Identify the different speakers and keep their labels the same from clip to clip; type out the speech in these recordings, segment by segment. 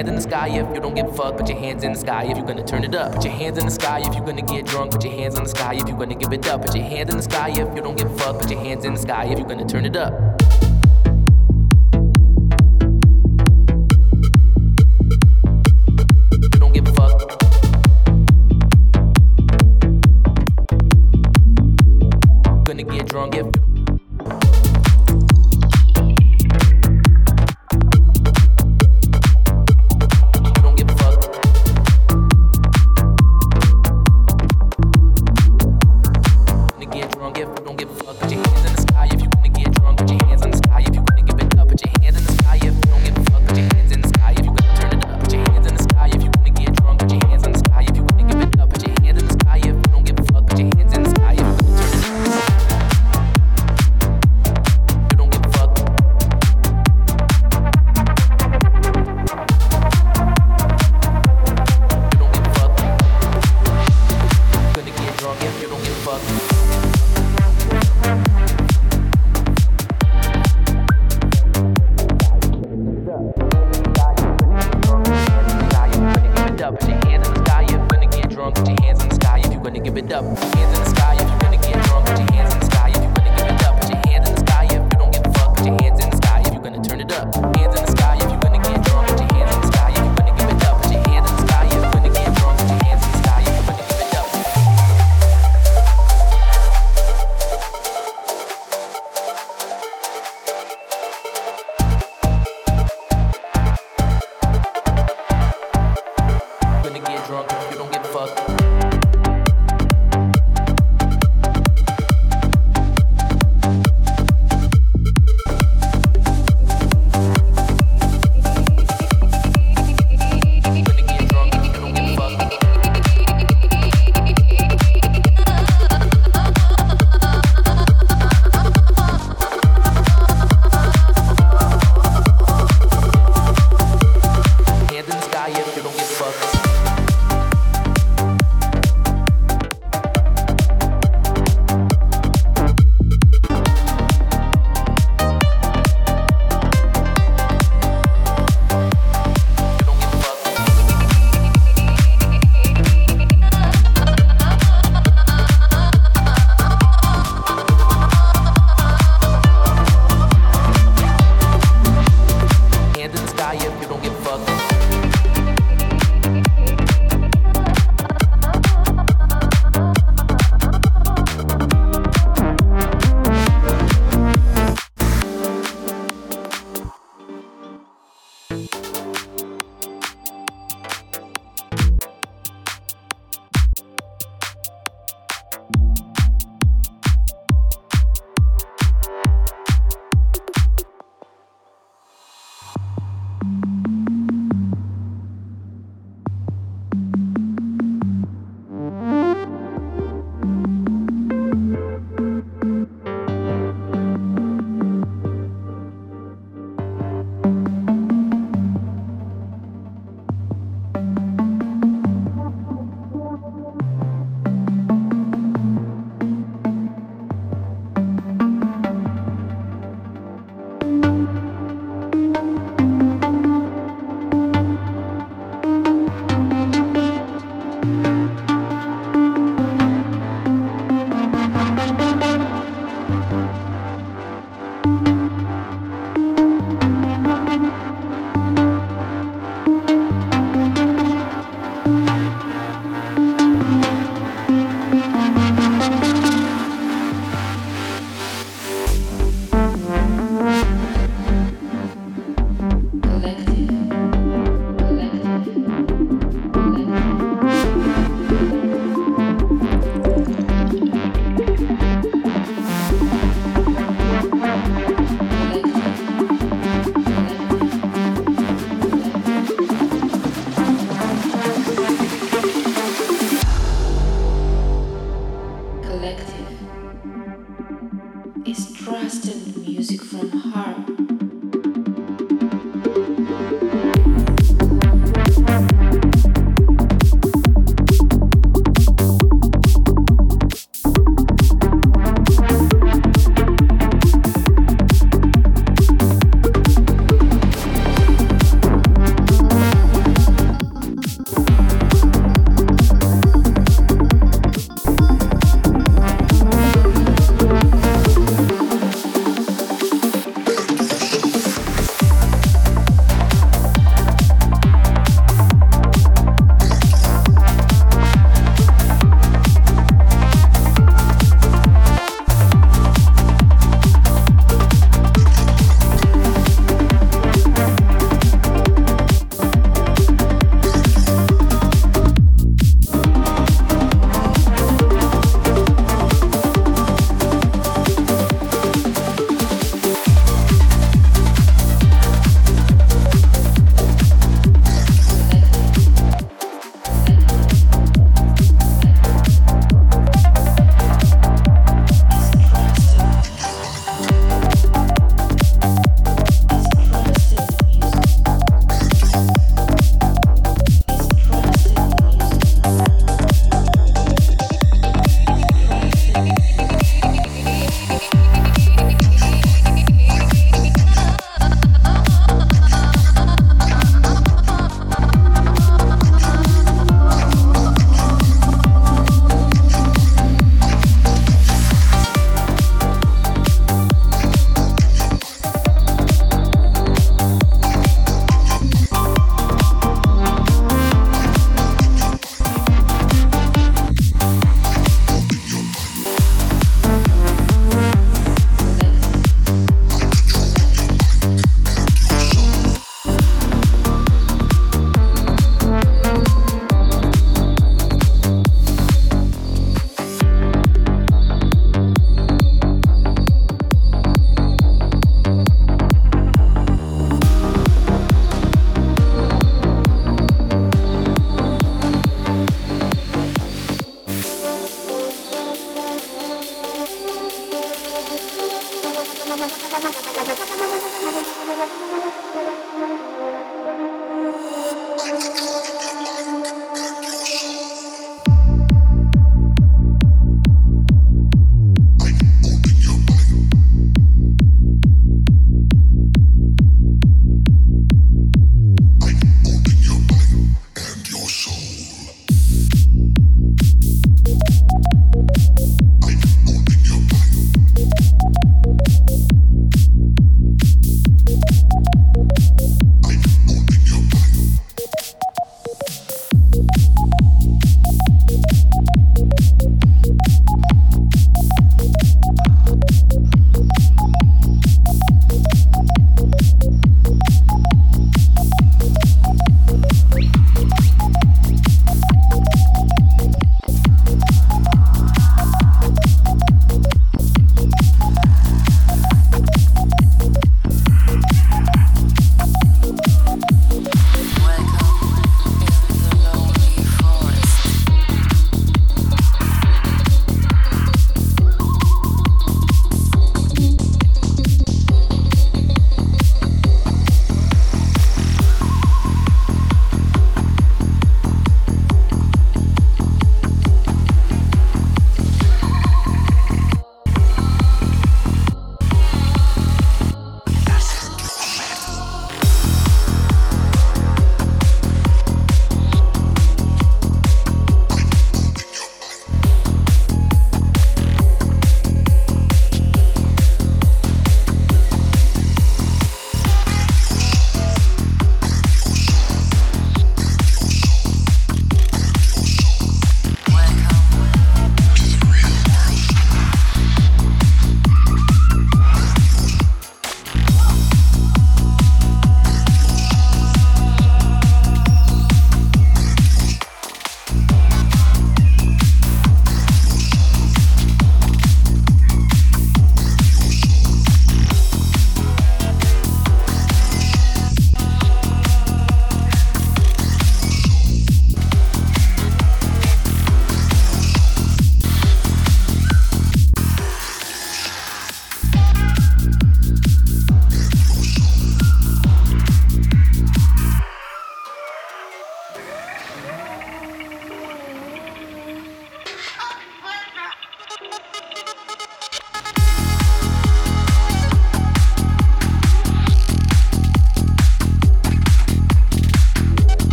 Speaker 1: hands in the sky if you're gonna turn it up. Put your hands in the sky if you're gonna get drunk. Put your hands in the sky if you're gonna give it up. Put your hands in the sky if you don't give a fuck. Put your hands in the sky if you're gonna turn it up.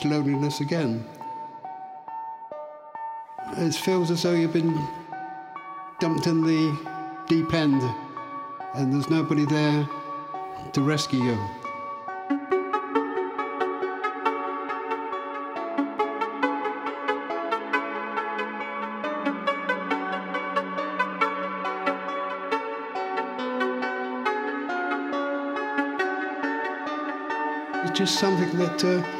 Speaker 2: It's loneliness again. It feels as though you've been dumped in the deep end and there's nobody there to rescue you. It's just something that uh,